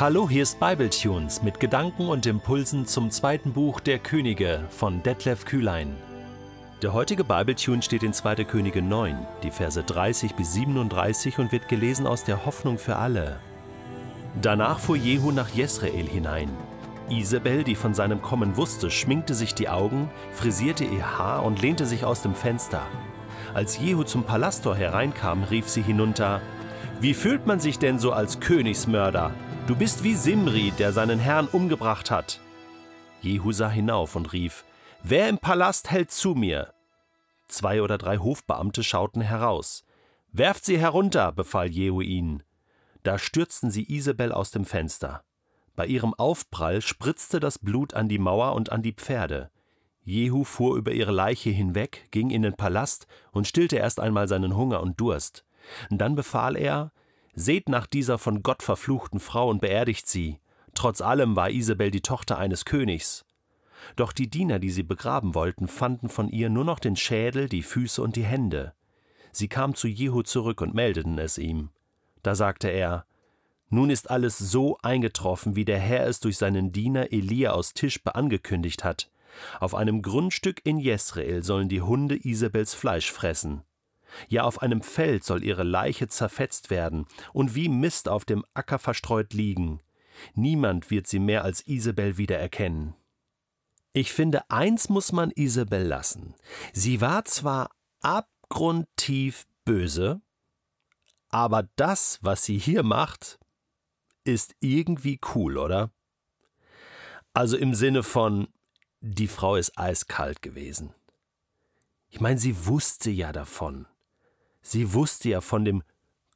Hallo, hier ist Bibletunes mit Gedanken und Impulsen zum zweiten Buch der Könige von Detlef Kühlein. Der heutige Bibletune steht in 2. Könige 9, die Verse 30 bis 37 und wird gelesen aus der Hoffnung für alle. Danach fuhr Jehu nach Jesrael hinein. Isabel, die von seinem Kommen wusste, schminkte sich die Augen, frisierte ihr Haar und lehnte sich aus dem Fenster. Als Jehu zum Palasttor hereinkam, rief sie hinunter: Wie fühlt man sich denn so als Königsmörder? Du bist wie Simri, der seinen Herrn umgebracht hat. Jehu sah hinauf und rief: Wer im Palast hält zu mir? Zwei oder drei Hofbeamte schauten heraus. Werft sie herunter, befahl Jehu ihnen. Da stürzten sie Isabel aus dem Fenster. Bei ihrem Aufprall spritzte das Blut an die Mauer und an die Pferde. Jehu fuhr über ihre Leiche hinweg, ging in den Palast und stillte erst einmal seinen Hunger und Durst. Dann befahl er: Seht nach dieser von Gott verfluchten Frau und beerdigt sie. Trotz allem war Isabel die Tochter eines Königs. Doch die Diener, die sie begraben wollten, fanden von ihr nur noch den Schädel, die Füße und die Hände. Sie kamen zu Jehu zurück und meldeten es ihm. Da sagte er: Nun ist alles so eingetroffen, wie der Herr es durch seinen Diener Elia aus Tischbe angekündigt hat. Auf einem Grundstück in Jesrael sollen die Hunde Isabels Fleisch fressen. Ja, auf einem Feld soll ihre Leiche zerfetzt werden und wie Mist auf dem Acker verstreut liegen. Niemand wird sie mehr als Isabel wiedererkennen. Ich finde, eins muss man Isabel lassen. Sie war zwar abgrundtief böse, aber das, was sie hier macht, ist irgendwie cool, oder? Also im Sinne von, die Frau ist eiskalt gewesen. Ich meine, sie wusste ja davon. Sie wusste ja von dem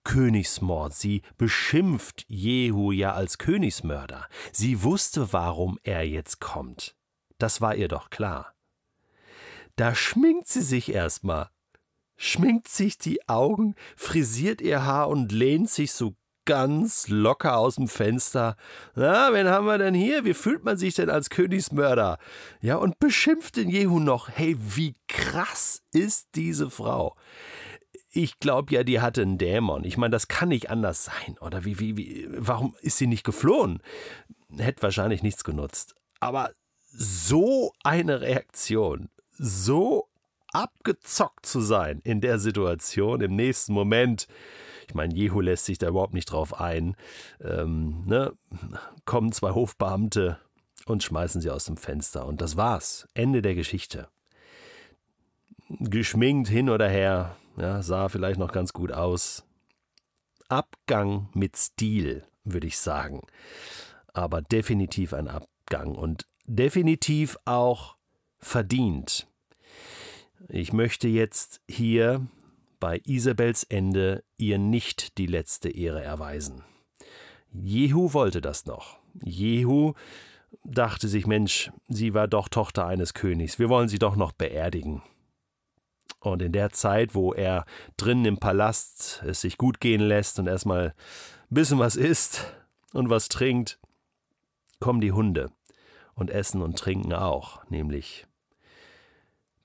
Königsmord. Sie beschimpft Jehu ja als Königsmörder. Sie wusste, warum er jetzt kommt. Das war ihr doch klar. Da schminkt sie sich erstmal schminkt sich die Augen, frisiert ihr Haar und lehnt sich so ganz locker aus dem Fenster. Na, wen haben wir denn hier? Wie fühlt man sich denn als Königsmörder? Ja, und beschimpft den Jehu noch. Hey, wie krass ist diese Frau? Ich glaube ja, die hatte einen Dämon. Ich meine, das kann nicht anders sein. Oder wie, wie, wie, warum ist sie nicht geflohen? Hätte wahrscheinlich nichts genutzt. Aber so eine Reaktion, so abgezockt zu sein in der Situation, im nächsten Moment. Ich meine, Jehu lässt sich da überhaupt nicht drauf ein. Ähm, ne? Kommen zwei Hofbeamte und schmeißen sie aus dem Fenster. Und das war's. Ende der Geschichte. Geschminkt hin oder her, ja, sah vielleicht noch ganz gut aus. Abgang mit Stil, würde ich sagen. Aber definitiv ein Abgang und definitiv auch verdient. Ich möchte jetzt hier bei Isabels Ende ihr nicht die letzte Ehre erweisen. Jehu wollte das noch. Jehu dachte sich, Mensch, sie war doch Tochter eines Königs, wir wollen sie doch noch beerdigen. Und in der Zeit, wo er drinnen im Palast es sich gut gehen lässt und erstmal ein bisschen was isst und was trinkt, kommen die Hunde und essen und trinken auch, nämlich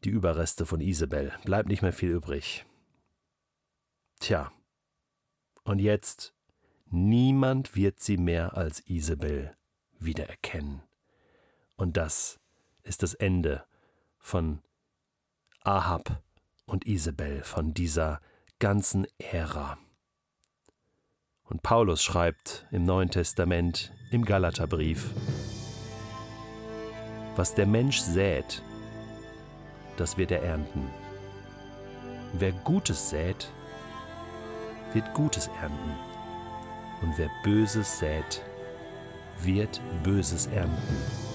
die Überreste von Isabel. Bleibt nicht mehr viel übrig. Tja. Und jetzt, niemand wird sie mehr als Isabel wiedererkennen. Und das ist das Ende von Ahab und Isabel, von dieser ganzen Ära. Und Paulus schreibt im Neuen Testament, im Galaterbrief, was der Mensch sät, das wird er ernten. Wer Gutes sät, wird Gutes ernten. Und wer Böses sät, wird Böses ernten.